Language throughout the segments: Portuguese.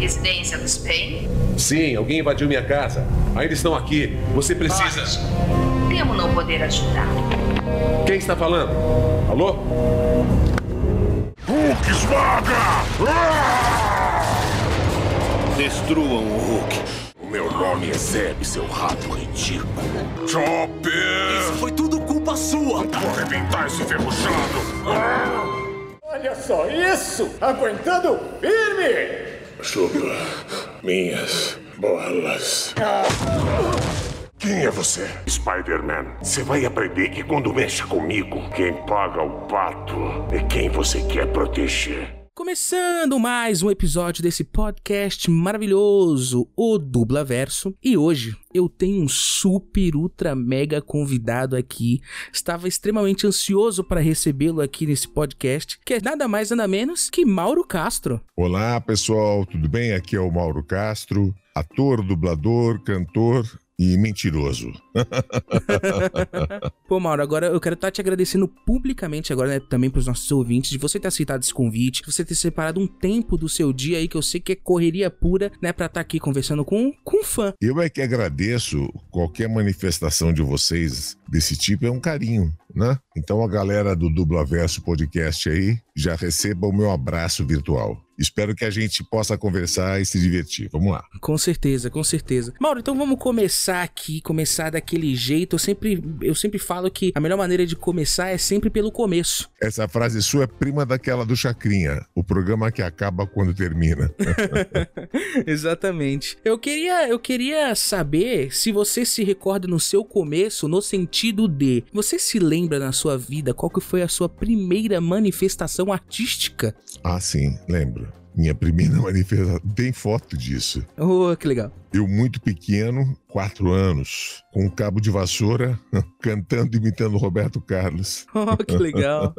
residência dos Payne? Sim, alguém invadiu minha casa. Ainda estão aqui. Você precisa. Temo não poder ajudar. Quem está falando? Alô? Hulk esmaga! Destruam o Hulk. O meu nome é Zeb, seu rato ridículo. Chopper! Isso foi tudo culpa sua! Vou arrebentar esse ferrujado! Olha só isso! Aguentando firme! Chupa minhas bolas. Quem é você? Spider-Man. Você vai aprender que quando mexe comigo, quem paga o pato é quem você quer proteger. Começando mais um episódio desse podcast maravilhoso, o Dubla Verso. E hoje eu tenho um super, ultra, mega convidado aqui. Estava extremamente ansioso para recebê-lo aqui nesse podcast, que é nada mais nada menos que Mauro Castro. Olá pessoal, tudo bem? Aqui é o Mauro Castro, ator, dublador, cantor e mentiroso. Pô, Mauro, agora eu quero estar te agradecendo publicamente agora, né, também pros nossos ouvintes, de você ter aceitado esse convite, de você ter separado um tempo do seu dia aí, que eu sei que é correria pura, né, pra estar aqui conversando com, com um fã. Eu é que agradeço qualquer manifestação de vocês desse tipo, é um carinho, né? Então a galera do Dublaverso Podcast aí já receba o meu abraço virtual. Espero que a gente possa conversar e se divertir. Vamos lá. Com certeza, com certeza. Mauro, então vamos começar aqui, começar daquele jeito. Eu sempre, eu sempre falo que a melhor maneira de começar é sempre pelo começo. Essa frase sua é prima daquela do Chacrinha, o programa que acaba quando termina. Exatamente. Eu queria, eu queria saber se você se recorda no seu começo, no sentido de, você se lembra na sua vida qual que foi a sua primeira manifestação artística? Ah, sim, lembro. Minha primeira manifestação. Tem foto disso. Oh, que legal. Eu, muito pequeno, quatro anos, com um cabo de vassoura, cantando e imitando Roberto Carlos. Oh, que legal.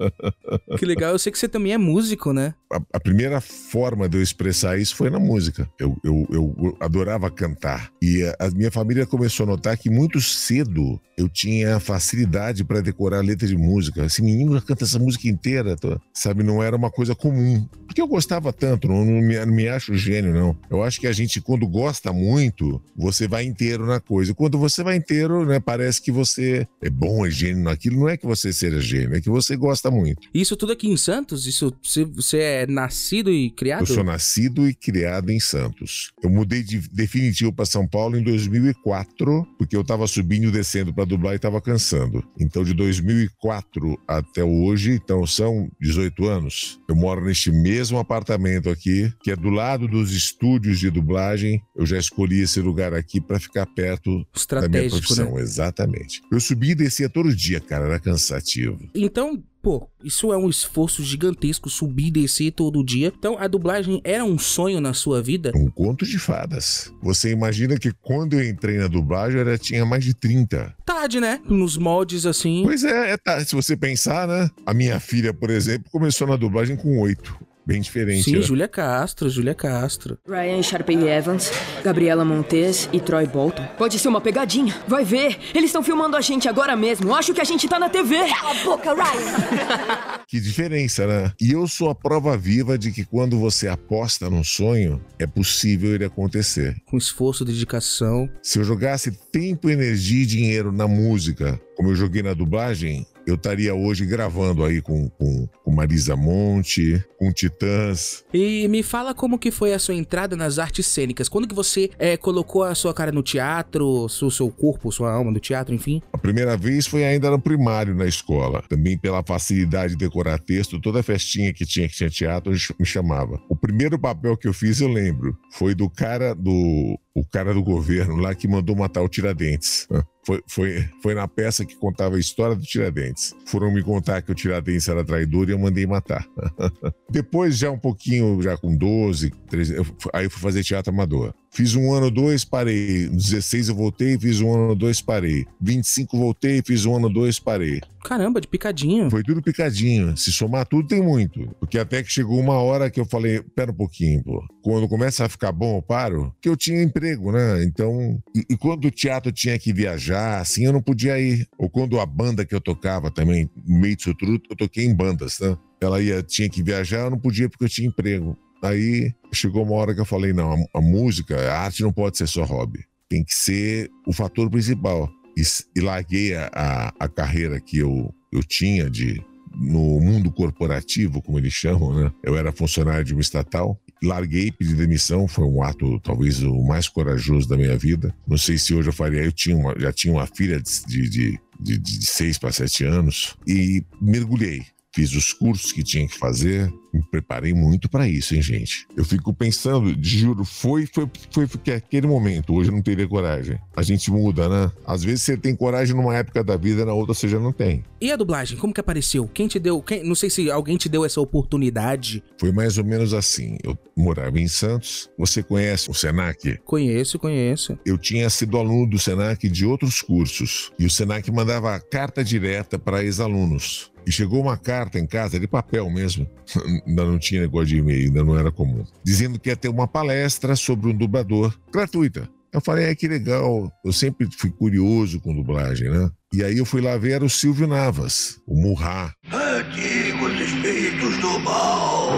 que legal. Eu sei que você também é músico, né? A, a primeira forma de eu expressar isso foi na música. Eu, eu, eu adorava cantar. E a, a, minha família começou a notar que muito cedo eu tinha facilidade para decorar a letra de música. Esse menino canta essa música inteira, sabe? Não era uma coisa comum. Porque eu gostava tanto, não, não, me, não me acho gênio, não. Eu acho que a gente, quando gosta muito, muito, você vai inteiro na coisa. Quando você vai inteiro, né, parece que você é bom, é gênio naquilo. Não é que você seja gênio, é que você gosta muito. Isso tudo aqui em Santos? Isso você é nascido e criado? Eu sou nascido e criado em Santos. Eu mudei de definitivo para São Paulo em 2004, porque eu estava subindo e descendo para dublar e estava cansando. Então, de 2004 até hoje, então são 18 anos, eu moro neste mesmo apartamento aqui, que é do lado dos estúdios de dublagem. Eu já escolhi escolhi esse lugar aqui para ficar perto da minha profissão. Né? Exatamente. Eu subia e descia todo dia, cara, era cansativo. Então, pô, isso é um esforço gigantesco, subir e descer todo dia. Então, a dublagem era um sonho na sua vida? Um conto de fadas. Você imagina que quando eu entrei na dublagem, eu já tinha mais de 30. Tarde, né? Nos moldes assim. Pois é, é tarde. Se você pensar, né? A minha filha, por exemplo, começou na dublagem com 8 bem diferente. Sim, né? Júlia Castro, Júlia Castro. Ryan Sharpay Evans, Gabriela Montes e Troy Bolton. Pode ser uma pegadinha. Vai ver, eles estão filmando a gente agora mesmo. Acho que a gente tá na TV. Cala a boca, Ryan! que diferença, né? E eu sou a prova viva de que quando você aposta num sonho, é possível ele acontecer. Com esforço, dedicação. Se eu jogasse tempo, energia e dinheiro na música, como eu joguei na dublagem, eu estaria hoje gravando aí com, com, com, Marisa Monte, com Titãs. E me fala como que foi a sua entrada nas artes cênicas. Quando que você é, colocou a sua cara no teatro, seu, seu corpo, sua alma no teatro, enfim? A primeira vez foi ainda no primário na escola. Também pela facilidade de decorar texto, toda festinha que tinha que tinha teatro me chamava. O primeiro papel que eu fiz, eu lembro, foi do cara do o cara do governo lá que mandou matar o Tiradentes. Foi, foi, foi na peça que contava a história do Tiradentes. Foram me contar que o Tiradentes era traidor e eu mandei matar. Depois, já um pouquinho, já com 12, 13, eu, aí eu fui fazer teatro amador. Fiz um ano, dois, parei. 16 eu voltei, fiz um ano, dois, parei. 25 voltei, fiz um ano, dois, parei. Caramba, de picadinho. Foi tudo picadinho. Se somar tudo, tem muito. Porque até que chegou uma hora que eu falei, pera um pouquinho, pô. Quando começa a ficar bom, eu paro. Porque eu tinha emprego, né? Então, e, e quando o teatro tinha que viajar, assim, eu não podia ir. Ou quando a banda que eu tocava também, no meio disso tudo, eu toquei em bandas, né? Ela ia, tinha que viajar, eu não podia porque eu tinha emprego. Aí chegou uma hora que eu falei: não, a, a música, a arte não pode ser só hobby. Tem que ser o fator principal. E, e larguei a, a, a carreira que eu, eu tinha de no mundo corporativo, como eles chamam, né? Eu era funcionário de uma estatal, larguei, pedi demissão, foi um ato talvez o mais corajoso da minha vida. Não sei se hoje eu faria, eu tinha uma, já tinha uma filha de, de, de, de seis para sete anos e mergulhei. Fiz os cursos que tinha que fazer, me preparei muito para isso, hein, gente? Eu fico pensando, juro, foi, foi, foi, foi aquele momento. Hoje eu não teria coragem. A gente muda, né? Às vezes você tem coragem numa época da vida, na outra você já não tem. E a dublagem, como que apareceu? Quem te deu? Quem, não sei se alguém te deu essa oportunidade. Foi mais ou menos assim. Eu morava em Santos. Você conhece o Senac? Conheço, conheço. Eu tinha sido aluno do Senac de outros cursos. E o Senac mandava carta direta para ex-alunos. E chegou uma carta em casa, de papel mesmo, ainda não tinha negócio de e-mail, ainda não era comum, dizendo que ia ter uma palestra sobre um dublador gratuita. Eu falei, é que legal, eu sempre fui curioso com dublagem, né? E aí eu fui lá ver o Silvio Navas, o Murra. Antigos espíritos do mal,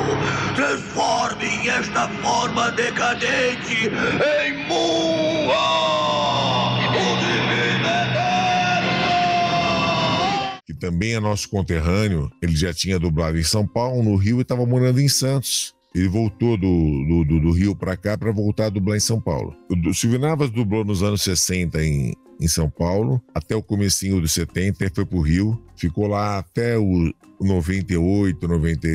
transformem esta forma decadente em Murra! Também é nosso conterrâneo, ele já tinha dublado em São Paulo, no Rio e estava morando em Santos. Ele voltou do, do, do Rio para cá para voltar a dublar em São Paulo. O Silvio Navas dublou nos anos 60 em, em São Paulo, até o comecinho dos 70, e foi pro Rio, ficou lá até o 98, 90,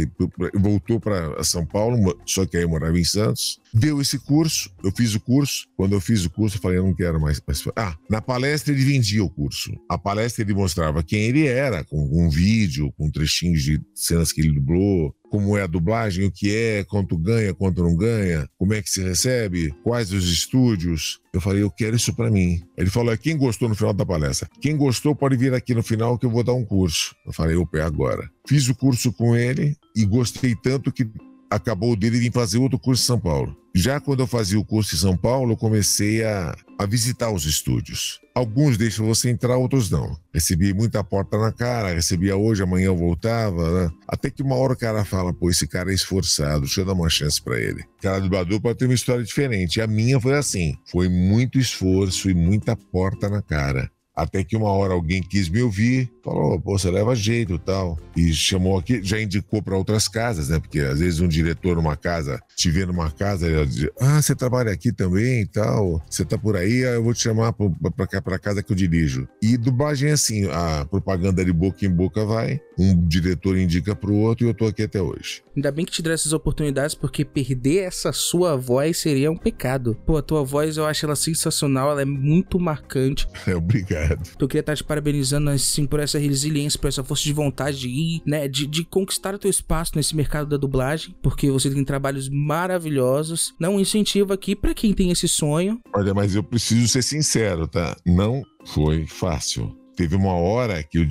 voltou para São Paulo, só que aí morava em Santos. Deu esse curso, eu fiz o curso. Quando eu fiz o curso, eu falei, eu não quero mais. Ah, na palestra ele vendia o curso. A palestra ele mostrava quem ele era, com um vídeo, com trechinhos de cenas que ele dublou, como é a dublagem, o que é, quanto ganha, quanto não ganha, como é que se recebe, quais os estúdios. Eu falei, eu quero isso para mim. Ele falou, quem gostou no final da palestra? Quem gostou pode vir aqui no final que eu vou dar um curso. Eu falei, opa, é agora. Fiz o curso com ele e gostei tanto que acabou dele vir fazer outro curso em São Paulo. Já quando eu fazia o curso em São Paulo, eu comecei a, a visitar os estúdios. Alguns deixam você entrar, outros não. Recebi muita porta na cara, recebia hoje, amanhã eu voltava, né? Até que uma hora o cara fala, pô, esse cara é esforçado, deixa eu dar uma chance para ele. Cara do Badu pode ter uma história diferente. A minha foi assim, foi muito esforço e muita porta na cara. Até que uma hora alguém quis me ouvir, falou, pô, você leva jeito e tal. E chamou aqui, já indicou para outras casas, né? Porque às vezes um diretor numa casa, te vê numa casa, ele diz, ah, você trabalha aqui também e tal, você tá por aí, eu vou te chamar para pra casa que eu dirijo. E dublagem é assim, a propaganda de boca em boca vai, um diretor indica pro outro e eu tô aqui até hoje. Ainda bem que te deram essas oportunidades, porque perder essa sua voz seria um pecado. Pô, a tua voz eu acho ela sensacional, ela é muito marcante. É, obrigado. Eu queria estar te parabenizando, assim, por essa resiliência, por essa força de vontade de ir, né, de, de conquistar o teu espaço nesse mercado da dublagem, porque você tem trabalhos maravilhosos. Não incentivo aqui para quem tem esse sonho. Olha, mas eu preciso ser sincero, tá? Não foi fácil. Teve uma hora que eu,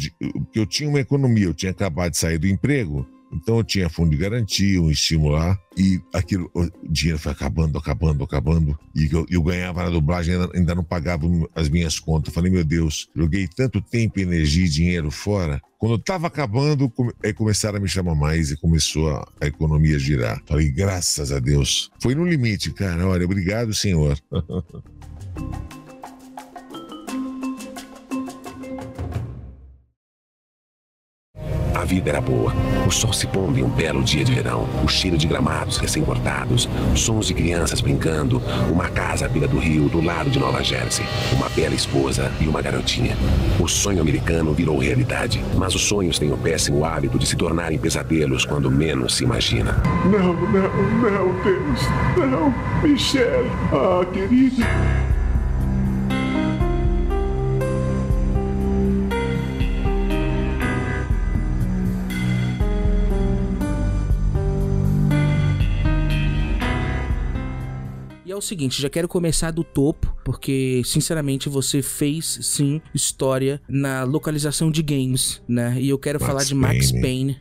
que eu tinha uma economia, eu tinha acabado de sair do emprego, então eu tinha fundo de garantia, um estímulo lá, e aquilo, o dinheiro foi acabando, acabando, acabando, e eu, eu ganhava na dublagem, ainda, ainda não pagava as minhas contas. Falei, meu Deus, joguei tanto tempo, energia e dinheiro fora. Quando eu tava acabando, come, aí começaram a me chamar mais e começou a, a economia girar. Falei, graças a Deus. Foi no limite, cara. Olha, obrigado, senhor. vida era boa. O sol se pondo em um belo dia de verão, o cheiro de gramados recém-cortados, sons de crianças brincando, uma casa à beira do rio do lado de Nova Jersey, uma bela esposa e uma garotinha. O sonho americano virou realidade, mas os sonhos têm o péssimo hábito de se tornarem pesadelos quando menos se imagina. Não, não, não, Deus, não. Michelle, ah, querida. O seguinte, já quero começar do topo, porque sinceramente você fez sim história na localização de games, né? E eu quero Max falar de Max Payne. Payne.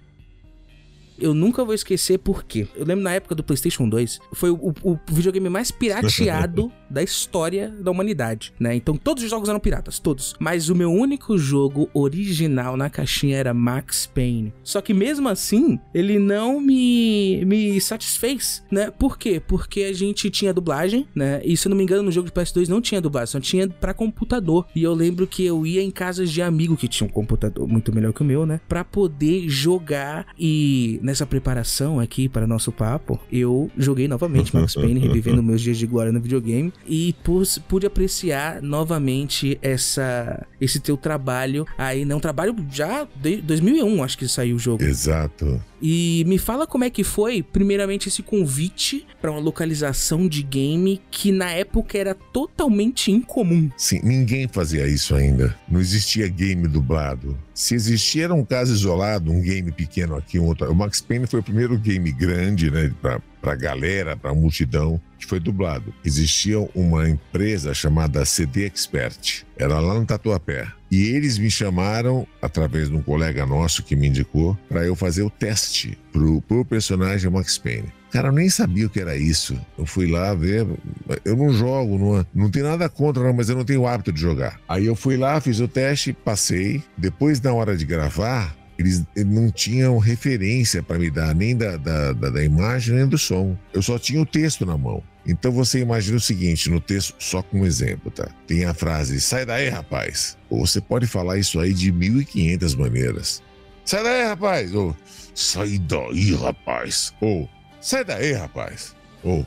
eu nunca vou esquecer por quê. Eu lembro na época do PlayStation 2, foi o, o, o videogame mais pirateado da história da humanidade, né? Então todos os jogos eram piratas, todos. Mas o meu único jogo original na caixinha era Max Payne. Só que mesmo assim, ele não me, me satisfez, né? Por quê? Porque a gente tinha dublagem, né? E se eu não me engano, no jogo de PS2 não tinha dublagem, só tinha para computador. E eu lembro que eu ia em casas de amigo que tinha um computador muito melhor que o meu, né? Para poder jogar e nessa preparação aqui para nosso papo, eu joguei novamente Max Payne, revivendo meus dias de glória no videogame e pude apreciar novamente essa esse teu trabalho aí, não trabalho já de 2001, acho que saiu o jogo. Exato. E me fala como é que foi, primeiramente, esse convite para uma localização de game que na época era totalmente incomum. Sim, ninguém fazia isso ainda. Não existia game dublado. Se existia, era um caso isolado, um game pequeno aqui, um outro. O Max Payne foi o primeiro game grande, né, pra, pra galera, pra multidão, que foi dublado. Existia uma empresa chamada CD Expert. Era lá no Tatuapé. E eles me chamaram, através de um colega nosso que me indicou, para eu fazer o teste pro, pro personagem Max Payne. Cara, eu nem sabia o que era isso. Eu fui lá ver. Eu não jogo, não, não tem nada contra, não, mas eu não tenho o hábito de jogar. Aí eu fui lá, fiz o teste, passei. Depois, na hora de gravar, eles não tinham referência para me dar nem da, da, da, da, imagem nem do som. Eu só tinha o texto na mão. Então você imagina o seguinte, no texto, só com um exemplo, tá? Tem a frase, sai daí, rapaz. Ou você pode falar isso aí de 1.500 maneiras. Sai daí, rapaz. Ou, sai daí, rapaz. Ou, sai daí, rapaz. Ou,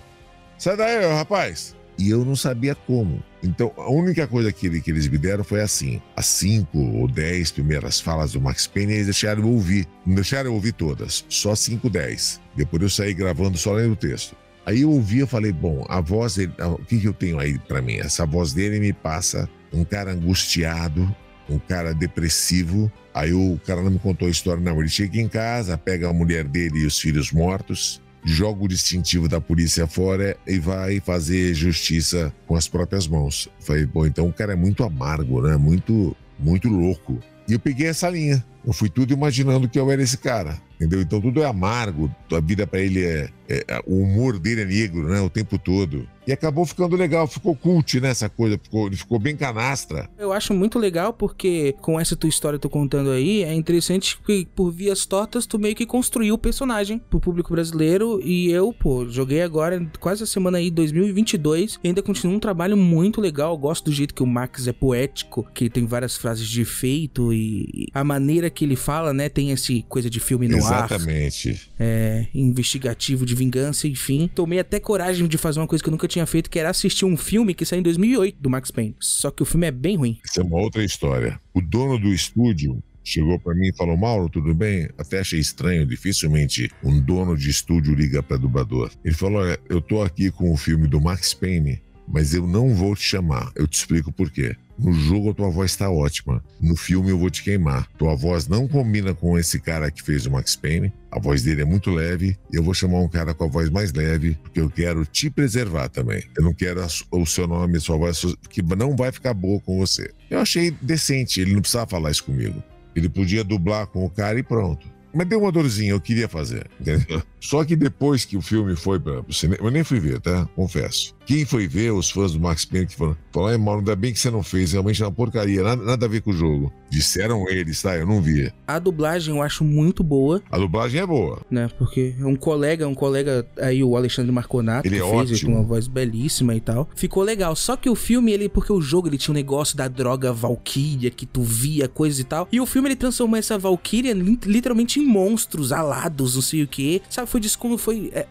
sai daí, rapaz. E eu não sabia como. Então, a única coisa que, ele, que eles me deram foi assim: as cinco ou dez primeiras falas do Max Payne, eles deixaram eu ouvir. Não deixaram eu ouvir todas, só cinco, dez. Depois eu saí gravando só lendo o texto. Aí eu ouvi, eu falei, bom, a voz dele, o que, que eu tenho aí para mim? Essa voz dele me passa um cara angustiado, um cara depressivo. Aí o cara não me contou a história, não. Ele chega em casa, pega a mulher dele e os filhos mortos, joga o distintivo da polícia fora e vai fazer justiça com as próprias mãos. falei, bom, então o cara é muito amargo, né? Muito, muito louco. E eu peguei essa linha. Eu fui tudo imaginando que eu era esse cara. Entendeu? Então tudo é amargo, a vida para ele é, é, O humor dele é negro, né? O tempo todo. E acabou ficando legal, ficou cult, né? Essa coisa, ficou, ele ficou bem canastra. Eu acho muito legal porque, com essa tua história que tô contando aí, é interessante que, por vias tortas, tu meio que construiu o personagem pro público brasileiro. E eu, pô, joguei agora, quase a semana aí, 2022, e ainda continua um trabalho muito legal. Eu gosto do jeito que o Max é poético, que tem várias frases de efeito e a maneira que ele fala, né? Tem esse coisa de filme no Exatamente. ar. É, investigativo de vingança, enfim. Tomei até coragem de fazer uma coisa que eu nunca tinha feito, que era assistir um filme que saiu em 2008 do Max Payne. Só que o filme é bem ruim. Isso é uma outra história. O dono do estúdio chegou para mim e falou: Mauro, tudo bem? Até achei estranho, dificilmente um dono de estúdio liga para dublador. Ele falou: Olha, eu tô aqui com o filme do Max Payne, mas eu não vou te chamar. Eu te explico por quê. No jogo a tua voz tá ótima. No filme eu vou te queimar. Tua voz não combina com esse cara que fez o Max Payne. A voz dele é muito leve. Eu vou chamar um cara com a voz mais leve, porque eu quero te preservar também. Eu não quero o seu nome, a sua voz, que não vai ficar boa com você. Eu achei decente. Ele não precisava falar isso comigo. Ele podia dublar com o cara e pronto. Mas deu uma dorzinha, eu queria fazer, entendeu? Só que depois que o filme foi para o cinema, eu nem fui ver, tá? Confesso. Quem foi ver, os fãs do Max Payne que foram, falaram, Mauro, ainda bem que você não fez, realmente é uma porcaria, nada, nada a ver com o jogo. Disseram eles, tá? Eu não vi. A dublagem eu acho muito boa. A dublagem é boa. Né? Porque um colega, um colega aí, o Alexandre Marconato, ele que é fez ótimo. com uma voz belíssima e tal. Ficou legal. Só que o filme, ele, porque o jogo ele tinha um negócio da droga Valkyria, que tu via, coisa e tal. E o filme ele transformou essa Valkyria literalmente em monstros alados, não sei o que. Sabe, foi como foi é,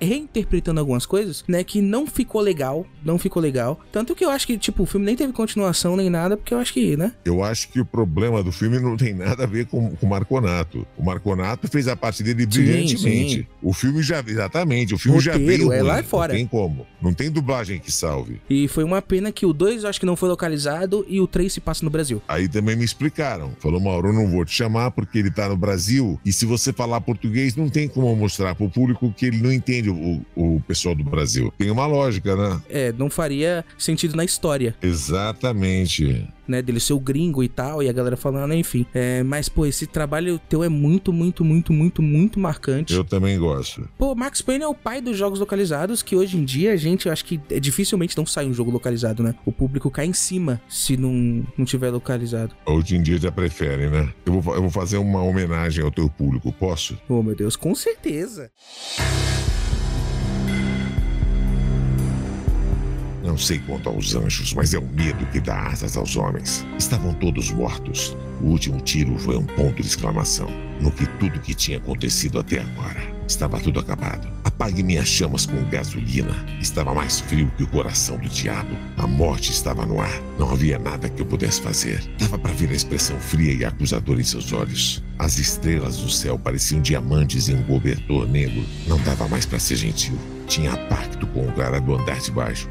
reinterpretando algumas coisas, né? Que não ficou legal. Não ficou legal. Tanto que eu acho que, tipo, o filme nem teve continuação nem nada, porque eu acho que, né? Eu acho que o problema do filme não tem nada a ver com, com o Marconato. O Marconato fez a parte dele brilhantemente. Sim, sim. O filme já, exatamente, o filme Roteiro, já veio. É ruim, lá fora. Não tem como. Não tem dublagem que salve. E foi uma pena que o 2 acho que não foi localizado e o 3 se passa no Brasil. Aí também me explicaram. Falou, Mauro, eu não vou te chamar porque ele tá no Brasil e se você falar português, não tem como mostrar pro público que ele não entende o, o pessoal do Brasil. Tem uma lógica, né? É, não faria sentido na história. Exatamente. Né? Dele ser o gringo e tal, e a galera falando, enfim. É, mas, pô, esse trabalho teu é muito, muito, muito, muito, muito marcante. Eu também gosto. Pô, Max Payne é o pai dos jogos localizados, que hoje em dia a gente, eu acho que é, dificilmente não sai um jogo localizado, né? O público cai em cima se não, não tiver localizado. Hoje em dia já prefere, né? Eu vou, eu vou fazer uma homenagem ao teu público, posso? Oh, meu Deus, com certeza. Não sei quanto aos anjos, mas é o medo que dá asas aos homens. Estavam todos mortos. O último tiro foi um ponto de exclamação no que tudo que tinha acontecido até agora. Estava tudo acabado. Apague minhas chamas com gasolina. Estava mais frio que o coração do diabo. A morte estava no ar. Não havia nada que eu pudesse fazer. Dava para ver a expressão fria e acusadora em seus olhos. As estrelas do céu pareciam diamantes em um cobertor negro. Não dava mais para ser gentil. Tinha pacto com o cara do andar de baixo.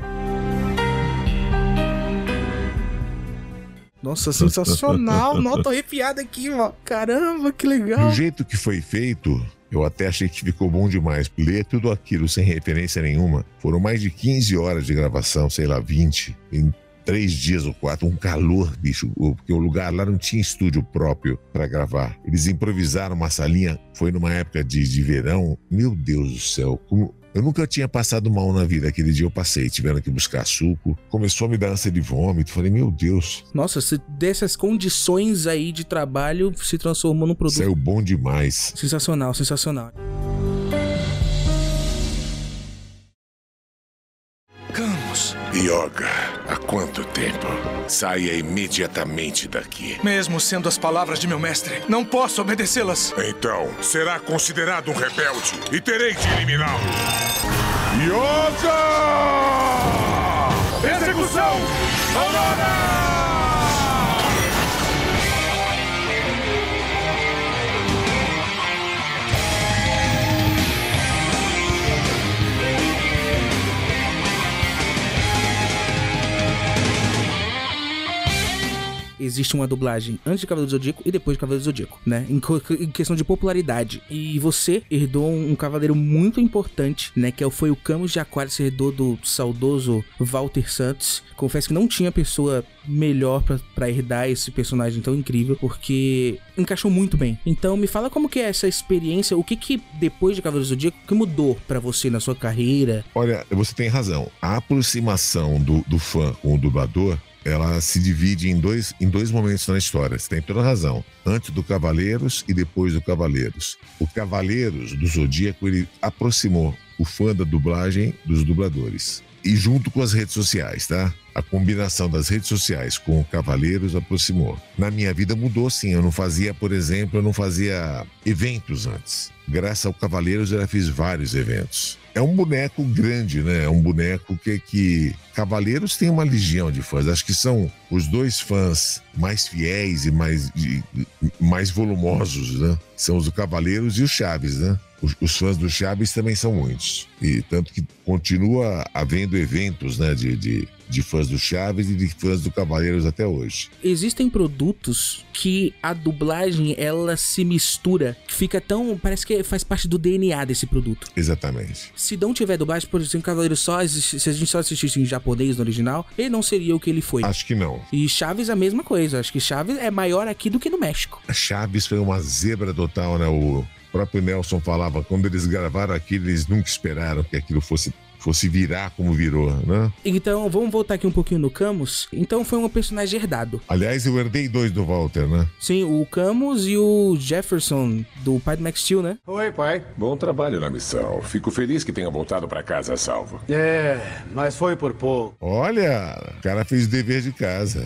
Nossa, sensacional. Nota arrepiada aqui, ó. Caramba, que legal. Do jeito que foi feito, eu até achei que ficou bom demais. Ler tudo aquilo sem referência nenhuma. Foram mais de 15 horas de gravação, sei lá, 20. Em três dias ou quatro, um calor, bicho, porque o lugar lá não tinha estúdio próprio para gravar. Eles improvisaram uma salinha, foi numa época de, de verão. Meu Deus do céu, como, eu nunca tinha passado mal na vida. Aquele dia eu passei, tiveram que buscar suco. Começou a me dar ânsia de vômito. Falei, meu Deus. Nossa, se dessas condições aí de trabalho se transformou num produto. Saiu bom demais. Sensacional, sensacional. Camus. Yoga, há quanto tempo? Saia imediatamente daqui. Mesmo sendo as palavras de meu mestre, não posso obedecê-las. Então, será considerado um rebelde e terei de eliminá-lo. Yoga! Execução! Aurora! Existe uma dublagem antes de Cavaleiro do Zodíaco e depois de Cavaleiro do Zodíaco, né? Em, em, questão de popularidade. E você herdou um, cavaleiro muito importante, né? Que é foi o Camus de Aquário, você herdou do saudoso Walter Santos. Confesso que não tinha pessoa melhor para herdar esse personagem tão incrível, porque encaixou muito bem. Então me fala como que é essa experiência, o que que depois de Cavaleiro do Zodíaco que mudou para você na sua carreira? Olha, você tem razão. A aproximação do, do fã com o dublador ela se divide em dois, em dois momentos na história. Você tem toda razão. Antes do Cavaleiros e depois do Cavaleiros. O Cavaleiros do Zodíaco, ele aproximou o fã da dublagem dos dubladores. E junto com as redes sociais, tá? A combinação das redes sociais com o Cavaleiros aproximou. Na minha vida mudou sim. Eu não fazia, por exemplo, eu não fazia eventos antes. Graças ao Cavaleiros eu já fiz vários eventos. É um boneco grande, né? É um boneco que, que Cavaleiros tem uma legião de fãs. Acho que são os dois fãs mais fiéis e mais, de, mais volumosos, né? São os do Cavaleiros e os Chaves, né? Os, os, fãs do Chaves também são muitos. E tanto que continua havendo eventos, né? De, de, de fãs do Chaves e de fãs do Cavaleiros até hoje. Existem produtos que a dublagem ela se mistura, fica tão. parece que faz parte do DNA desse produto. Exatamente. Se não tiver dublagem, por exemplo, Cavaleiro só, se a gente só assistisse em japonês no original, ele não seria o que ele foi. Acho que não. E Chaves a mesma coisa. Acho que Chaves é maior aqui do que no México. A Chaves foi uma zebra total, né? O próprio Nelson falava, quando eles gravaram aquilo, eles nunca esperaram que aquilo fosse fosse virar como virou, né? Então, vamos voltar aqui um pouquinho no Camus. Então, foi um personagem herdado. Aliás, eu herdei dois do Walter, né? Sim, o Camus e o Jefferson, do pai do Max Steel, né? Oi, pai. Bom trabalho na missão. Fico feliz que tenha voltado para casa salvo. É, mas foi por pouco. Olha, o cara fez o dever de casa.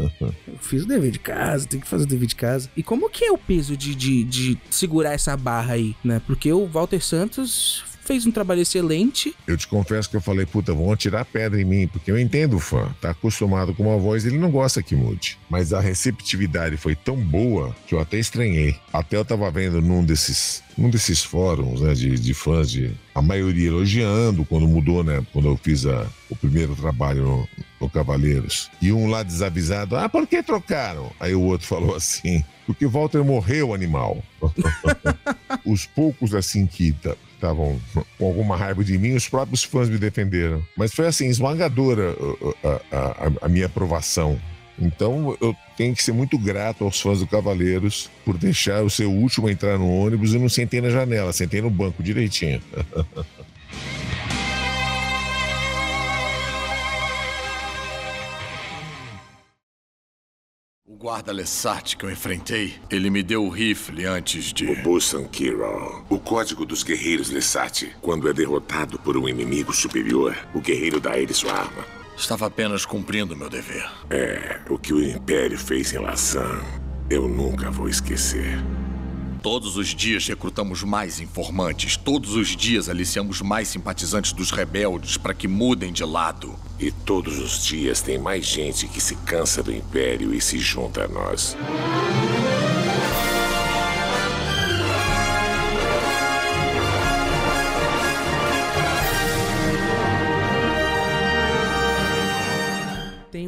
eu fiz o dever de casa, tem que fazer o dever de casa. E como que é o peso de, de, de segurar essa barra aí, né? Porque o Walter Santos fez um trabalho excelente. Eu te confesso que eu falei, puta, vão tirar pedra em mim, porque eu entendo o fã, tá acostumado com uma voz, ele não gosta que mude. Mas a receptividade foi tão boa que eu até estranhei. Até eu tava vendo num desses, num desses fóruns, né, de, de fãs, de, a maioria elogiando quando mudou, né, quando eu fiz a, o primeiro trabalho no, no Cavaleiros. E um lá desavisado, ah, por que trocaram? Aí o outro falou assim, porque Walter morreu, animal. Os poucos assim que estavam com alguma raiva de mim, os próprios fãs me defenderam. Mas foi assim, esmagadora a, a, a, a minha aprovação Então eu tenho que ser muito grato aos fãs do Cavaleiros por deixar o seu último entrar no ônibus e não sentei na janela, sentei no banco direitinho. guarda Lessat que eu enfrentei, ele me deu o rifle antes de. O Busan Kiro, o código dos guerreiros Lessat. Quando é derrotado por um inimigo superior, o guerreiro dá a ele sua arma. Estava apenas cumprindo meu dever. É, o que o Império fez em Lassan, eu nunca vou esquecer. Todos os dias recrutamos mais informantes. Todos os dias aliciamos mais simpatizantes dos rebeldes para que mudem de lado. E todos os dias tem mais gente que se cansa do Império e se junta a nós.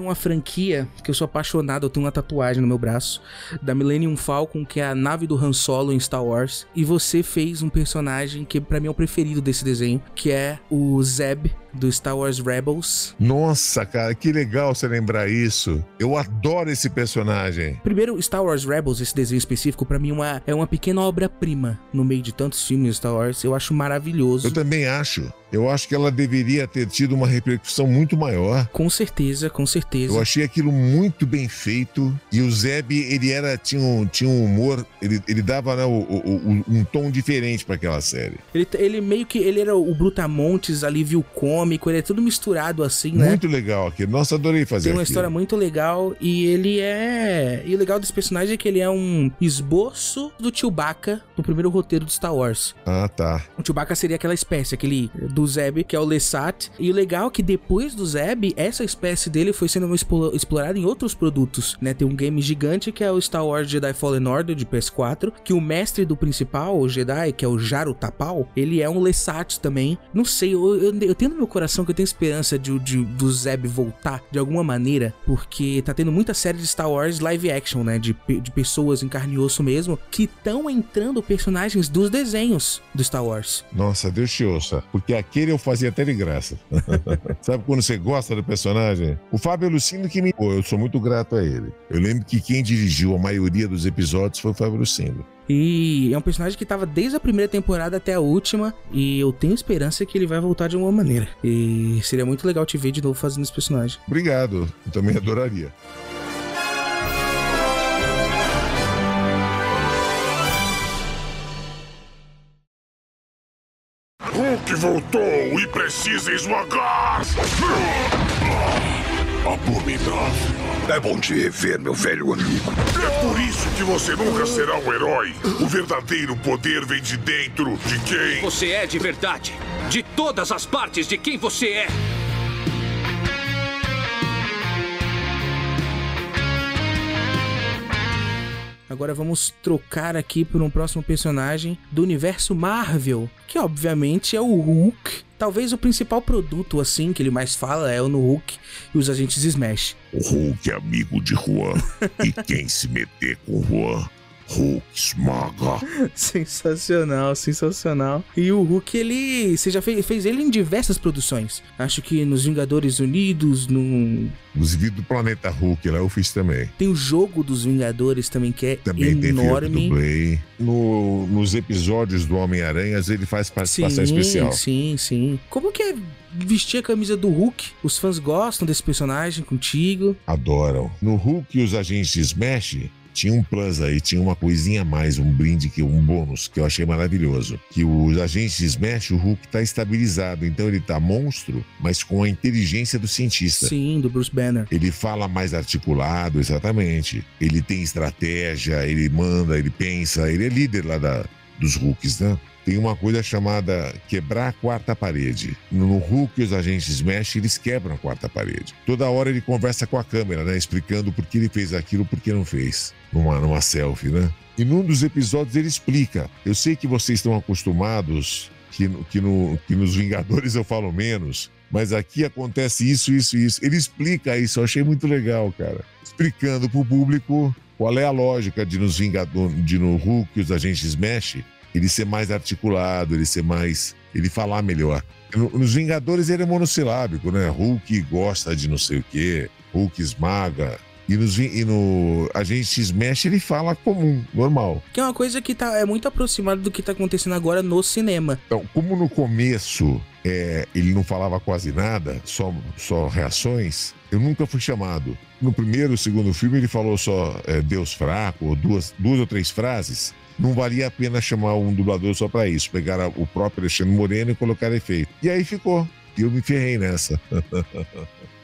Uma franquia que eu sou apaixonado, eu tenho uma tatuagem no meu braço, da Millennium Falcon, que é a nave do Han Solo em Star Wars. E você fez um personagem que para mim é o preferido desse desenho, que é o Zeb do Star Wars Rebels. Nossa, cara, que legal você lembrar isso. Eu adoro esse personagem. Primeiro, Star Wars Rebels, esse desenho específico, para mim uma, é uma pequena obra-prima no meio de tantos filmes Star Wars. Eu acho maravilhoso. Eu também acho. Eu acho que ela deveria ter tido uma repercussão muito maior. Com certeza, com certeza. Eu achei aquilo muito bem feito. E o Zeb, ele era tinha um, tinha um humor, ele, ele dava né, o, o, um tom diferente para aquela série. Ele, ele meio que ele era o Brutamontes, alívio cômico, ele é tudo misturado assim, né? Muito legal aqui. Nossa, adorei fazer Tem uma história muito legal e ele é. E o legal desse personagem é que ele é um esboço do Chewbacca no primeiro roteiro de Star Wars. Ah, tá. O Chewbacca seria aquela espécie, aquele do Zeb, que é o Lessat. E o legal é que depois do Zeb, essa espécie dele foi sendo explorada em outros produtos, né? Tem um game gigante que é o Star Wars Jedi Fallen Order de PS4, que o mestre do principal, o Jedi, que é o Jaro Tapal, ele é um Lessat também. Não sei, eu, eu, eu tenho no meu coração que eu tenho esperança de, de, do Zeb voltar de alguma maneira, porque tá tendo muita série de Star Wars live action, né? De, de pessoas em carne e osso mesmo, que estão entrando personagens dos desenhos do Star Wars. Nossa, Deus te ouça. Porque aquele eu fazia até de graça. Sabe quando você gosta do personagem? O Fábio Lucindo que me. Pô, eu sou muito grato a ele. Eu lembro que quem dirigiu a maioria dos episódios foi o Fábio Lucindo. E é um personagem que tava desde a primeira temporada até a última. E eu tenho esperança que ele vai voltar de alguma maneira. E seria muito legal te ver de novo fazendo esse personagem. Obrigado. Eu também adoraria. Hulk voltou e precisa esmagar! Abominável. É bom te rever, meu velho amigo. É por isso que você nunca será um herói. O verdadeiro poder vem de dentro de quem. Você é de verdade. De todas as partes de quem você é. Agora vamos trocar aqui por um próximo personagem do universo Marvel, que obviamente é o Hulk. Talvez o principal produto assim que ele mais fala é o no Hulk e os agentes Smash. O Hulk é amigo de Juan e quem se meter com Juan Hulk esmaga. sensacional, sensacional. E o Hulk, ele. Você já fez, fez ele em diversas produções. Acho que nos Vingadores Unidos, no. Nos vídeos do Planeta Hulk, lá eu fiz também. Tem o jogo dos Vingadores também, que é também enorme. Tem. No, nos episódios do Homem-Aranha, ele faz participação sim, especial. Sim, sim. Como que é vestir a camisa do Hulk? Os fãs gostam desse personagem contigo? Adoram. No Hulk e os agentes Smash, tinha um plus aí, tinha uma coisinha a mais, um brinde, que um bônus que eu achei maravilhoso. Que os agentes de Smash, o Hulk tá estabilizado, então ele tá monstro, mas com a inteligência do cientista. Sim, do Bruce Banner. Ele fala mais articulado, exatamente. Ele tem estratégia, ele manda, ele pensa, ele é líder lá da, dos Hulks, né? Tem uma coisa chamada quebrar a quarta parede. No Hulk, os agentes Smash, eles quebram a quarta parede. Toda hora ele conversa com a câmera, né? Explicando por que ele fez aquilo, por que não fez. Numa, numa selfie, né? E num dos episódios ele explica. Eu sei que vocês estão acostumados que, que, no, que nos Vingadores eu falo menos, mas aqui acontece isso, isso, isso. Ele explica isso, eu achei muito legal, cara. Explicando pro público qual é a lógica de nos Vingadores, de no Hulk os agentes Smash ele ser mais articulado, ele ser mais. ele falar melhor. Nos Vingadores ele é monossilábico, né? Hulk gosta de não sei o quê, Hulk esmaga. E, nos, e no Agente Smash ele fala comum, normal. Que é uma coisa que tá, é muito aproximada do que tá acontecendo agora no cinema. Então, como no começo é, ele não falava quase nada, só, só reações, eu nunca fui chamado. No primeiro e segundo filme ele falou só é, Deus fraco, ou duas, duas ou três frases. Não valia a pena chamar um dublador só pra isso. Pegar o próprio Alexandre Moreno e colocar efeito. E aí ficou. E eu me ferrei nessa.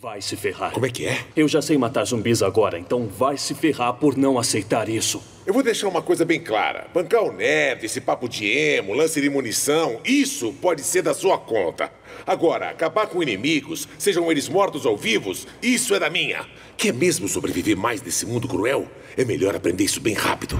Vai se ferrar. Como é que é? Eu já sei matar zumbis agora, então vai se ferrar por não aceitar isso. Eu vou deixar uma coisa bem clara. Bancar o nerd, esse papo de emo, lance de munição, isso pode ser da sua conta. Agora, acabar com inimigos, sejam eles mortos ou vivos, isso é da minha. Quer mesmo sobreviver mais nesse mundo cruel? É melhor aprender isso bem rápido.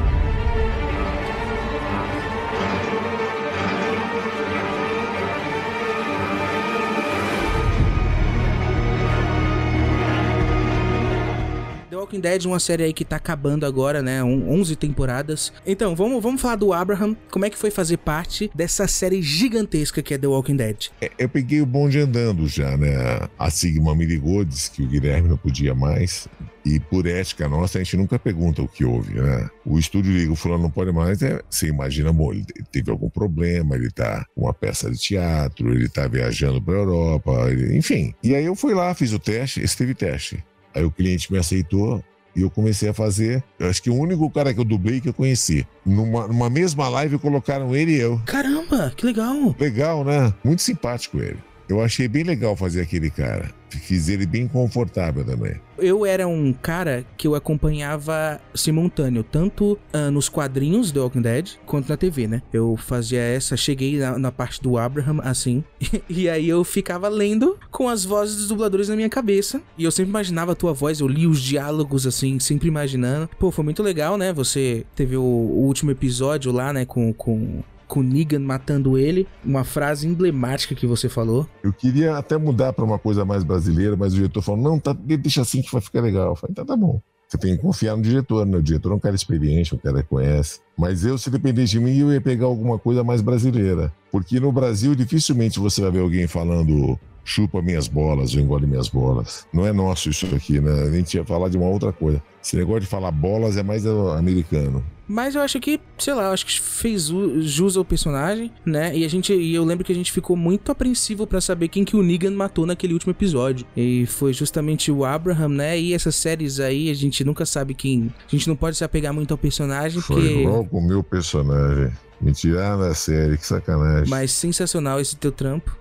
Walking Dead uma série aí que tá acabando agora, né? Um, 11 temporadas. Então, vamos, vamos falar do Abraham. Como é que foi fazer parte dessa série gigantesca que é The Walking Dead? É, Eu peguei o bonde andando já, né? A Sigma me ligou, disse que o Guilherme não podia mais. E por ética nossa, a gente nunca pergunta o que houve, né? O estúdio liga, o fulano não pode mais, é, você imagina, amor, ele teve algum problema, ele tá com uma peça de teatro, ele tá viajando pra Europa, ele- enfim. E aí eu fui lá, fiz o teste, esse teve teste. Aí o cliente me aceitou e eu comecei a fazer. Eu acho que o único cara que eu dublei que eu conheci. Numa, numa mesma live colocaram ele e eu. Caramba, que legal! Legal, né? Muito simpático ele. Eu achei bem legal fazer aquele cara. Fiz ele bem confortável também. Eu era um cara que eu acompanhava simultâneo, tanto ah, nos quadrinhos do Walking Dead, quanto na TV, né? Eu fazia essa, cheguei na, na parte do Abraham, assim, e aí eu ficava lendo com as vozes dos dubladores na minha cabeça, e eu sempre imaginava a tua voz, eu li os diálogos, assim, sempre imaginando. Pô, foi muito legal, né? Você teve o, o último episódio lá, né, com... com Negan matando ele, uma frase emblemática que você falou. Eu queria até mudar para uma coisa mais brasileira, mas o diretor falou: não, tá, deixa assim que vai ficar legal. Eu falei: tá, tá bom. Você tem que confiar no diretor, né? O diretor é um cara experiente, um cara que conhece. Mas eu, se depender de mim, eu ia pegar alguma coisa mais brasileira. Porque no Brasil, dificilmente você vai ver alguém falando chupa minhas bolas ou engole minhas bolas. Não é nosso isso aqui, né? A gente ia falar de uma outra coisa. Esse negócio de falar bolas é mais americano. Mas eu acho que, sei lá, eu acho que fez jus ao personagem, né? E a gente, e eu lembro que a gente ficou muito apreensivo pra saber quem que o Negan matou naquele último episódio. E foi justamente o Abraham, né? E essas séries aí, a gente nunca sabe quem. A gente não pode se apegar muito ao personagem, Foi porque. logo o meu personagem. Me tiraram da série, que sacanagem. Mas sensacional esse teu trampo.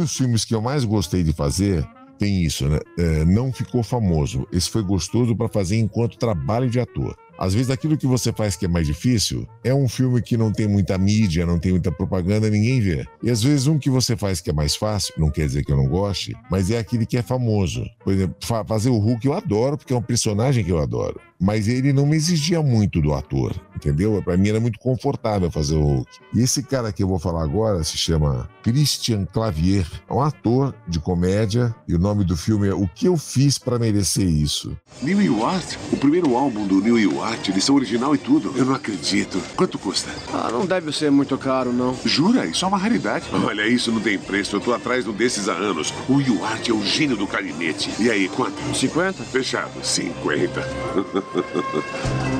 Dos filmes que eu mais gostei de fazer tem isso, né? É, não ficou famoso. Esse foi gostoso para fazer enquanto trabalho de ator. Às vezes aquilo que você faz que é mais difícil é um filme que não tem muita mídia, não tem muita propaganda, ninguém vê. E às vezes um que você faz que é mais fácil, não quer dizer que eu não goste, mas é aquele que é famoso. Por exemplo, fa- fazer o Hulk eu adoro porque é um personagem que eu adoro. Mas ele não me exigia muito do ator, entendeu? Pra mim era muito confortável fazer o Hulk. E esse cara que eu vou falar agora se chama Christian Clavier. É um ator de comédia e o nome do filme é O que eu fiz para merecer isso. Neil Yuart? O primeiro álbum do Neil Yuart, edição original e tudo. Eu não acredito. Quanto custa? Ah, não deve ser muito caro, não. Jura? Isso é uma raridade. Olha, isso não tem preço. Eu tô atrás de um desses há anos. O Yuart é o gênio do clarinete. E aí, quanto? 50? Fechado. 50.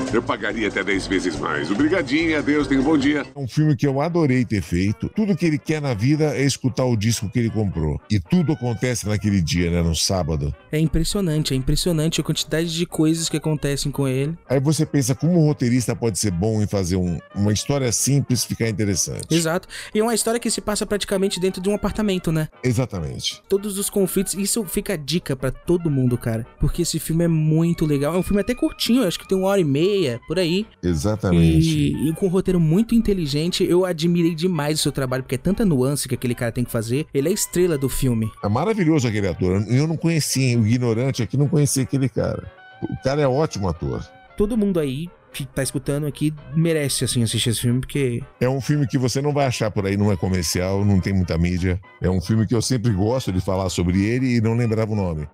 Eu pagaria até 10 vezes mais. Obrigadinho, adeus, tenha um bom dia. É um filme que eu adorei ter feito. Tudo que ele quer na vida é escutar o disco que ele comprou. E tudo acontece naquele dia, né? No sábado. É impressionante, é impressionante a quantidade de coisas que acontecem com ele. Aí você pensa como o roteirista pode ser bom em fazer um- uma história simples ficar interessante. Exato. E é uma história que se passa praticamente dentro de um apartamento, né? Exatamente. Todos os conflitos, isso fica a dica pra todo mundo, cara. Porque esse filme é muito legal. É um filme até curtinho, acho que tem uma hora e meia, por aí. Exatamente. E, e com um roteiro muito inteligente, eu admirei demais o seu trabalho, porque é tanta nuance que aquele cara tem que fazer. Ele é a estrela do filme. É maravilhoso aquele ator. Eu não conhecia, o ignorante aqui não conhecia aquele cara. O cara é ótimo ator. Todo mundo aí que tá escutando aqui merece, assim, assistir esse filme, porque... É um filme que você não vai achar por aí, não é comercial, não tem muita mídia. É um filme que eu sempre gosto de falar sobre ele e não lembrava o nome.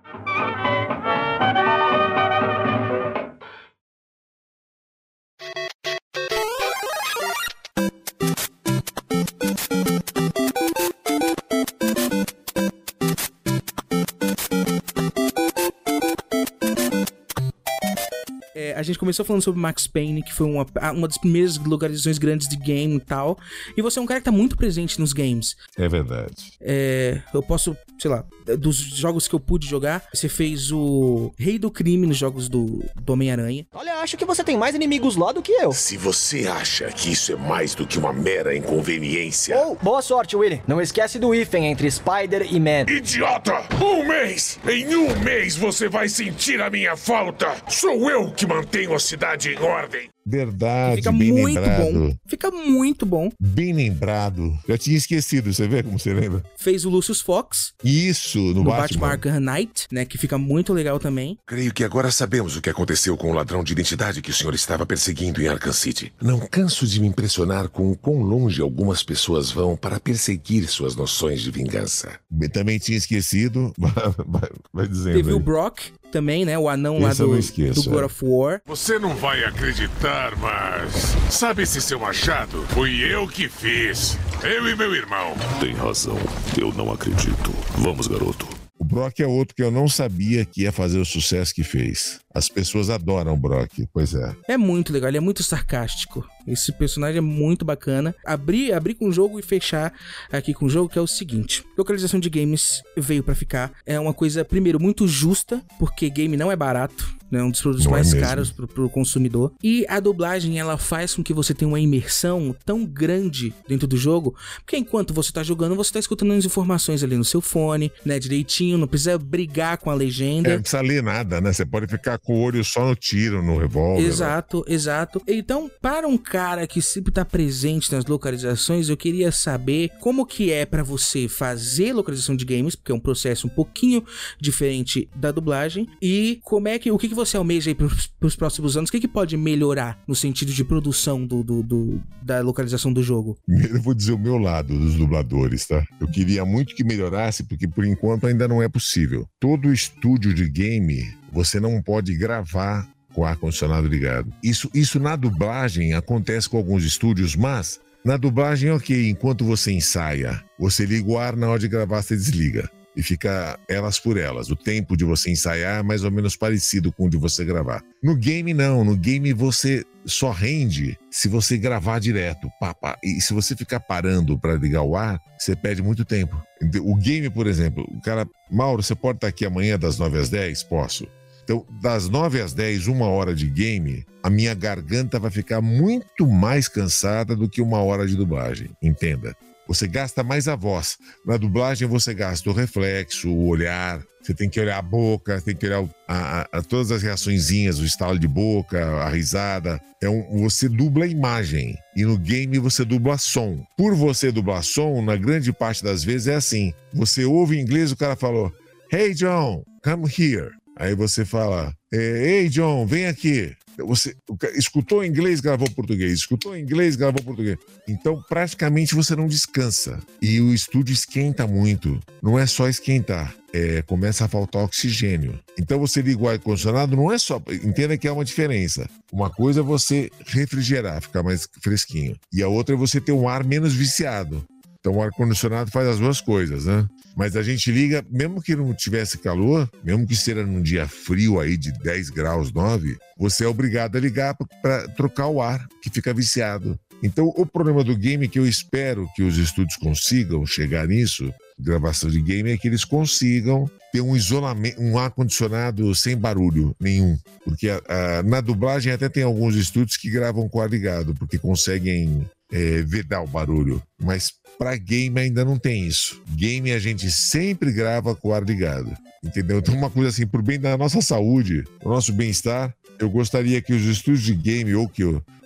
Começou falando sobre Max Payne, que foi uma, uma das primeiras localizações grandes de game e tal. E você é um cara que tá muito presente nos games. É verdade. É, eu posso, sei lá, dos jogos que eu pude jogar, você fez o Rei do Crime nos jogos do, do Homem-Aranha. Olha, acho que você tem mais inimigos lá do que eu. Se você acha que isso é mais do que uma mera inconveniência. Oh, boa sorte, Willy. Não esquece do hífen entre Spider e Man. Idiota! Um mês! Em um mês você vai sentir a minha falta! Sou eu que mantenho a cidade em ordem! Verdade, Fica bem muito lembrado. bom. Fica muito bom. Bem lembrado. Já tinha esquecido, você vê como você lembra? Fez o Lucius Fox Isso, no, no, Batman. Batman. Arkham Knight, né? Que fica muito legal também. Creio que agora sabemos o que aconteceu com o ladrão de identidade que o senhor estava perseguindo em Arkham City. Não canso de me impressionar com o quão longe algumas pessoas vão para perseguir suas noções de vingança. Eu Também tinha esquecido. Vai, vai dizendo. Teve o aí. Brock também, né? O anão lá Esse eu do, esqueço, do God é. of War. Você não vai acreditar, mas. Sabe esse seu machado? Fui eu que fiz. Eu e meu irmão. Tem razão. Eu não acredito. Vamos, garoto. O Brock é outro que eu não sabia que ia fazer o sucesso que fez. As pessoas adoram o Brock, pois é. É muito legal, ele é muito sarcástico. Esse personagem é muito bacana. Abrir, abrir com o jogo e fechar aqui com o jogo, que é o seguinte: localização de games veio pra ficar. É uma coisa, primeiro, muito justa, porque game não é barato. É um dos produtos Não é mais mesmo. caros pro, pro consumidor. E a dublagem, ela faz com que você tenha uma imersão tão grande dentro do jogo, porque enquanto você tá jogando, você tá escutando as informações ali no seu fone, né, direitinho, não precisa brigar com a legenda. É, não precisa ler nada, né? Você pode ficar com o olho só no tiro, no revólver. Exato, exato. Então, para um cara que sempre tá presente nas localizações, eu queria saber como que é pra você fazer localização de games, porque é um processo um pouquinho diferente da dublagem, e como é que o que, que você almeja aí pros, pros próximos anos, o que, que pode melhorar no sentido de produção do, do- do- da localização do jogo? Primeiro eu vou dizer o meu lado dos dubladores, tá? Eu queria muito que melhorasse, porque por enquanto ainda não é possível. Todo estúdio de game, você não pode gravar com o ar-condicionado ligado. Isso, isso na dublagem acontece com alguns estúdios, mas na dublagem, ok, enquanto você ensaia, você liga o ar, na hora de gravar, você desliga. E fica elas por elas. O tempo de você ensaiar é mais ou menos parecido com o de você gravar. No game, não. No game, você só rende se você gravar direto. Pá, pá. E se você ficar parando para ligar o ar, você perde muito tempo. O game, por exemplo, o cara, Mauro, você pode estar aqui amanhã das 9 às 10? Posso. Então, das 9 às 10, uma hora de game, a minha garganta vai ficar muito mais cansada do que uma hora de dublagem. Entenda. Você gasta mais a voz. Na dublagem, você gasta o reflexo, o olhar. Você tem que olhar a boca, tem que olhar a- a- a todas as reaçõezinhas, o estalo de boca, a risada. É um, você dubla a imagem. E no game você dubla som. Por você dublar som, na grande parte das vezes é assim. Você ouve em inglês, o cara falou: Hey John, come here. Aí você fala: Ei John, vem aqui. Você escutou inglês, gravou português. Escutou inglês, gravou português. Então, praticamente você não descansa. E o estúdio esquenta muito. Não é só esquentar. É, começa a faltar oxigênio. Então você liga o ar-condicionado, não é só. Entenda que há uma diferença. Uma coisa é você refrigerar, ficar mais fresquinho. E a outra é você ter um ar menos viciado. Então o ar-condicionado faz as duas coisas, né? Mas a gente liga, mesmo que não tivesse calor, mesmo que seja num dia frio aí de 10 graus, 9, você é obrigado a ligar para trocar o ar, que fica viciado. Então o problema do game que eu espero que os estúdios consigam chegar nisso, gravação de game, é que eles consigam ter um isolamento, um ar-condicionado sem barulho nenhum. Porque a- a- na dublagem até tem alguns estúdios que gravam com ar ligado, porque conseguem é, vedar o barulho. Mas para game ainda não tem isso. Game a gente sempre grava com o ar ligado. Entendeu? Então, uma coisa assim, por bem da nossa saúde, o nosso bem-estar, eu gostaria que os estúdios de game ou que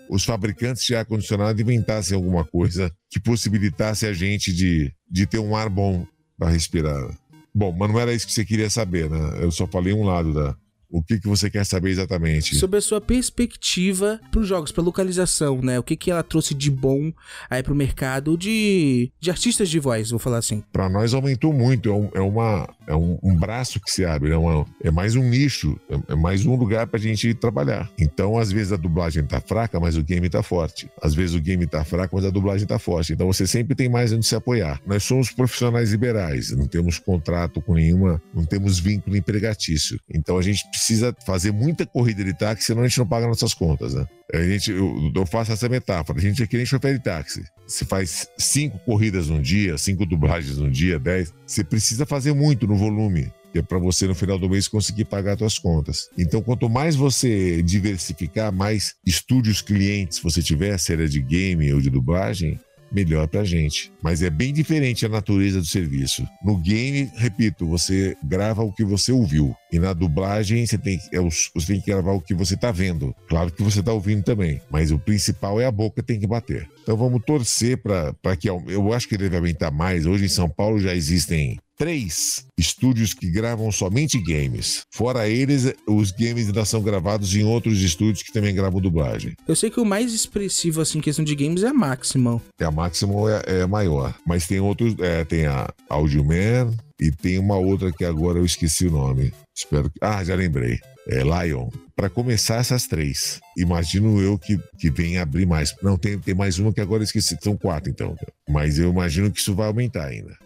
os fabricantes de ar-condicionado inventassem alguma coisa que possibilitasse a gente de, de ter um ar bom para respirar. Bom, mas não era isso que você queria saber, né? Eu só falei um lado da, O que, que você quer saber exatamente? Sobre a sua perspectiva pros jogos, pra localização, né? O que, que ela trouxe de bom aí pro mercado de, de artistas de voz, vou falar assim. Para nós aumentou muito, é, um, é uma, é um, um, braço que se abre, é, uma, é mais um nicho, é, é mais um lugar pra gente trabalhar. Então, às vezes a dublagem tá fraca, mas o game tá forte. Às vezes o game tá fraco, mas a dublagem tá forte. Então você sempre tem mais onde se apoiar. Nós somos profissionais liberais, não temos contrato com nenhuma, não temos vínculo empregatício. Então a gente precisa fazer muita corrida de táxi, senão a gente não paga nossas contas, né? A gente, eu, eu faço essa metáfora. A gente é nem chofer de táxi. Você faz cinco corridas num dia, cinco dublagens num dia, dez. Você precisa fazer muito no volume que é para você no final do mês conseguir pagar suas contas. Então, quanto mais você diversificar, mais estúdios clientes você tiver, seja de game ou de dublagem, melhor pra gente. Mas é bem diferente a natureza do serviço. No game, repito, você grava o que você ouviu. E na dublagem, você tem, é você tem que gravar o que você tá vendo. Claro que você tá ouvindo também. Mas o principal é a boca tem que bater. Então vamos torcer para que. Eu acho que deve aumentar mais. Hoje em São Paulo já existem três estúdios que gravam somente games. Fora eles, os games ainda são gravados em outros estúdios que também gravam dublagem. Eu sei que o mais expressivo, assim, em questão de games é a Maximum. É, a Maximum é, é maior. Mas tem outros, é, tem a Audioman e tem uma outra que agora eu esqueci o nome. Espero que... Ah, já lembrei. É Lion. Para começar essas três, imagino eu que, que venha abrir mais. Não, tem, tem mais uma que agora eu esqueci. São quatro, então. Mas eu imagino que isso vai aumentar ainda.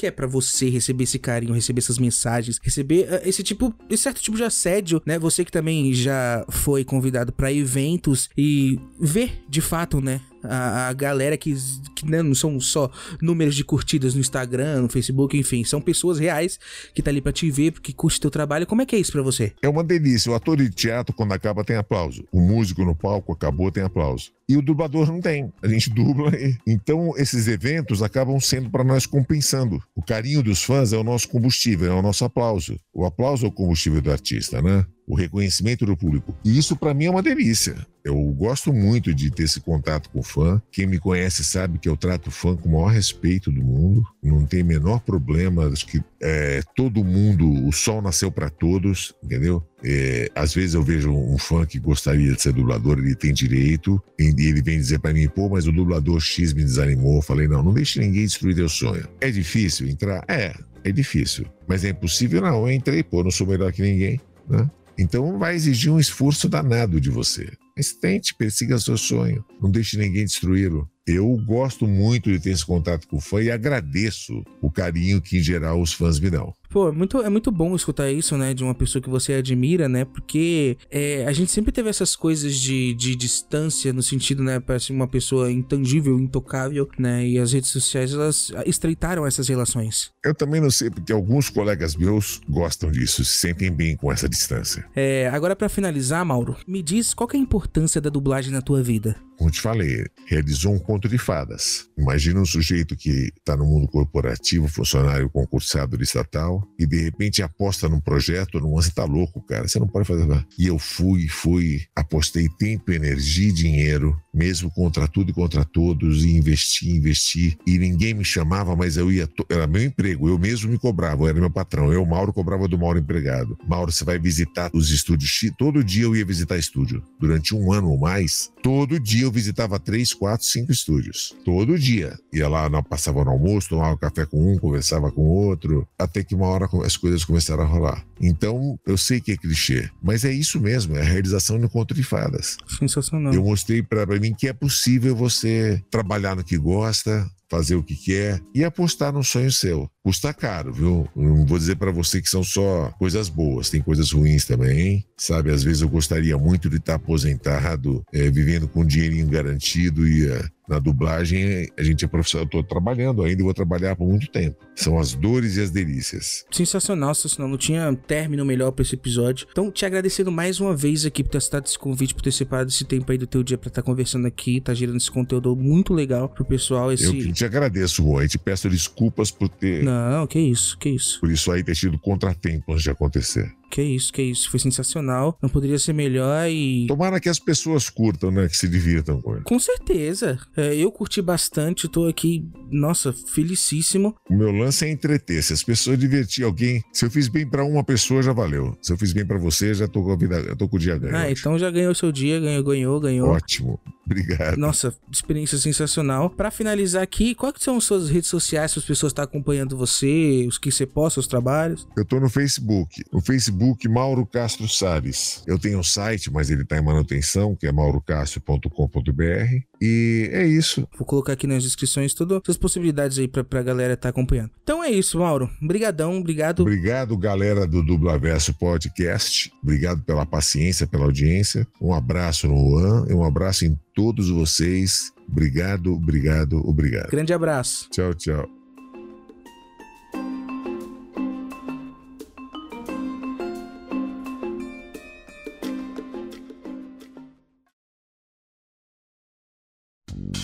Que é para você receber esse carinho, receber essas mensagens, receber uh, esse tipo, esse certo tipo de assédio, né? Você que também já foi convidado para eventos e ver de fato, né, a, a galera que, que né, não são só números de curtidas no Instagram, no Facebook, enfim, são pessoas reais que tá ali pra te ver, porque curte teu trabalho. Como é que é isso para você? É uma delícia. O ator de teatro, quando acaba, tem aplauso. O músico no palco acabou, tem aplauso. E o dublador não tem. A gente dubla. E... Então, esses eventos acabam sendo para nós compensando. O carinho dos fãs é o nosso combustível, é o nosso aplauso. O aplauso é o combustível do artista, né? O reconhecimento do público. E isso para mim é uma delícia. Eu gosto muito de ter esse contato com o fã. Quem me conhece sabe que eu trato o fã com o maior respeito do mundo. Não tem menor problema. Acho que é, todo mundo, o sol nasceu para todos, entendeu? É, às vezes eu vejo um fã que gostaria de ser dublador, ele tem direito, e ele vem dizer para mim, pô, mas o dublador X me desanimou. Eu falei, não, não deixe ninguém destruir teu sonho. É difícil entrar? É, é difícil. Mas é impossível? Não, eu entrei, pô, não sou melhor que ninguém, né? Então vai exigir um esforço danado de você. Mas tente, persiga seu sonho. Não deixe ninguém destruí-lo. Eu gosto muito de ter esse contato com o fã e agradeço o carinho que, em geral, os fãs me dão. Pô, é muito, é muito bom escutar isso, né? De uma pessoa que você admira, né? Porque é, a gente sempre teve essas coisas de, de distância, no sentido, né? Parece uma pessoa intangível, intocável, né? E as redes sociais, elas estreitaram essas relações. Eu também não sei, porque alguns colegas meus gostam disso, se sentem bem com essa distância. É, agora para finalizar, Mauro, me diz qual é a importância da dublagem na tua vida? Como te falei, realizou um conto de fadas. Imagina um sujeito que está no mundo corporativo, funcionário concursado de estatal, e de repente aposta num projeto, num você tá louco, cara, você não pode fazer nada. E eu fui, fui, apostei tempo, energia e dinheiro, mesmo contra tudo e contra todos, e investi, investi, e ninguém me chamava, mas eu ia, era meu emprego, eu mesmo me cobrava, eu era meu patrão, eu, Mauro, cobrava do Mauro empregado. Mauro, você vai visitar os estúdios, todo dia eu ia visitar estúdio, durante um ano ou mais, todo dia eu visitava três, quatro, cinco estúdios. Todo dia. Ia lá, passava no almoço, tomava café com um, conversava com outro, até que uma hora as coisas começaram a rolar. Então, eu sei que é clichê, mas é isso mesmo, é a realização no conto de fadas. Sensacional. Eu mostrei para mim que é possível você trabalhar no que gosta, fazer o que quer e apostar num sonho seu. Custa caro, viu? Não vou dizer para você que são só coisas boas, tem coisas ruins também, sabe? Às vezes eu gostaria muito de estar aposentado, é, vivendo com um dinheirinho garantido e, é, Na dublagem, a gente é profissional, eu tô trabalhando ainda e vou trabalhar por muito tempo. São as dores e as delícias. Sensacional, sensacional. Não tinha término melhor pra esse episódio. Então, te agradecendo mais uma vez aqui por ter aceitado esse convite, por ter separado esse tempo aí do teu dia pra estar conversando aqui, tá gerando esse conteúdo muito legal pro pessoal. Esse... Eu te agradeço, Juan, e te peço desculpas por ter. Não, que isso, que isso. Por isso aí ter tido contratempo antes de acontecer. Que isso, que isso. Foi sensacional. Não poderia ser melhor e. Tomara que as pessoas curtam, né? Que se divirtam com ele. Com certeza. É, eu curti bastante, tô aqui, nossa, felicíssimo. O meu lance é entreter. Se as pessoas divertir alguém, se eu fiz bem para uma pessoa, já valeu. Se eu fiz bem para você, já tô com a vida, tô com o dia ganho. Ah, então já ganhou seu dia, ganhou, ganhou, ganhou. Ótimo. Obrigado. Nossa, experiência sensacional. Para finalizar aqui, quais são as suas redes sociais se as pessoas estão acompanhando você, os que você posta, os trabalhos? Eu tô no Facebook. No Facebook Facebook Mauro Castro Salles. Eu tenho um site, mas ele está em manutenção, que é maurocastro.com.br. E é isso. Vou colocar aqui nas descrições todas as possibilidades aí pra, pra galera estar tá acompanhando. Então é isso, Mauro. Obrigadão, obrigado. Obrigado, galera do Dublaverso Podcast. Obrigado pela paciência, pela audiência. Um abraço no Juan e um abraço em todos vocês. Obrigado, obrigado, obrigado. Grande abraço. Tchau, tchau.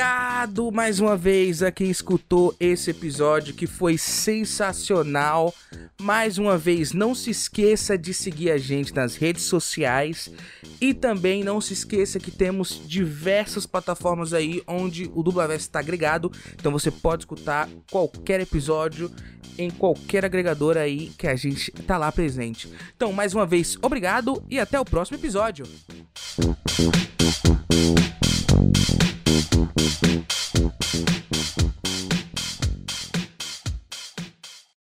Obrigado mais uma vez a quem escutou esse episódio que foi sensacional. Mais uma vez, não se esqueça de seguir a gente nas redes sociais e também não se esqueça que temos diversas plataformas aí onde o Dublaverso está agregado. Então você pode escutar qualquer episódio em qualquer agregador aí que a gente tá lá presente. Então, mais uma vez, obrigado e até o próximo episódio. Thank you.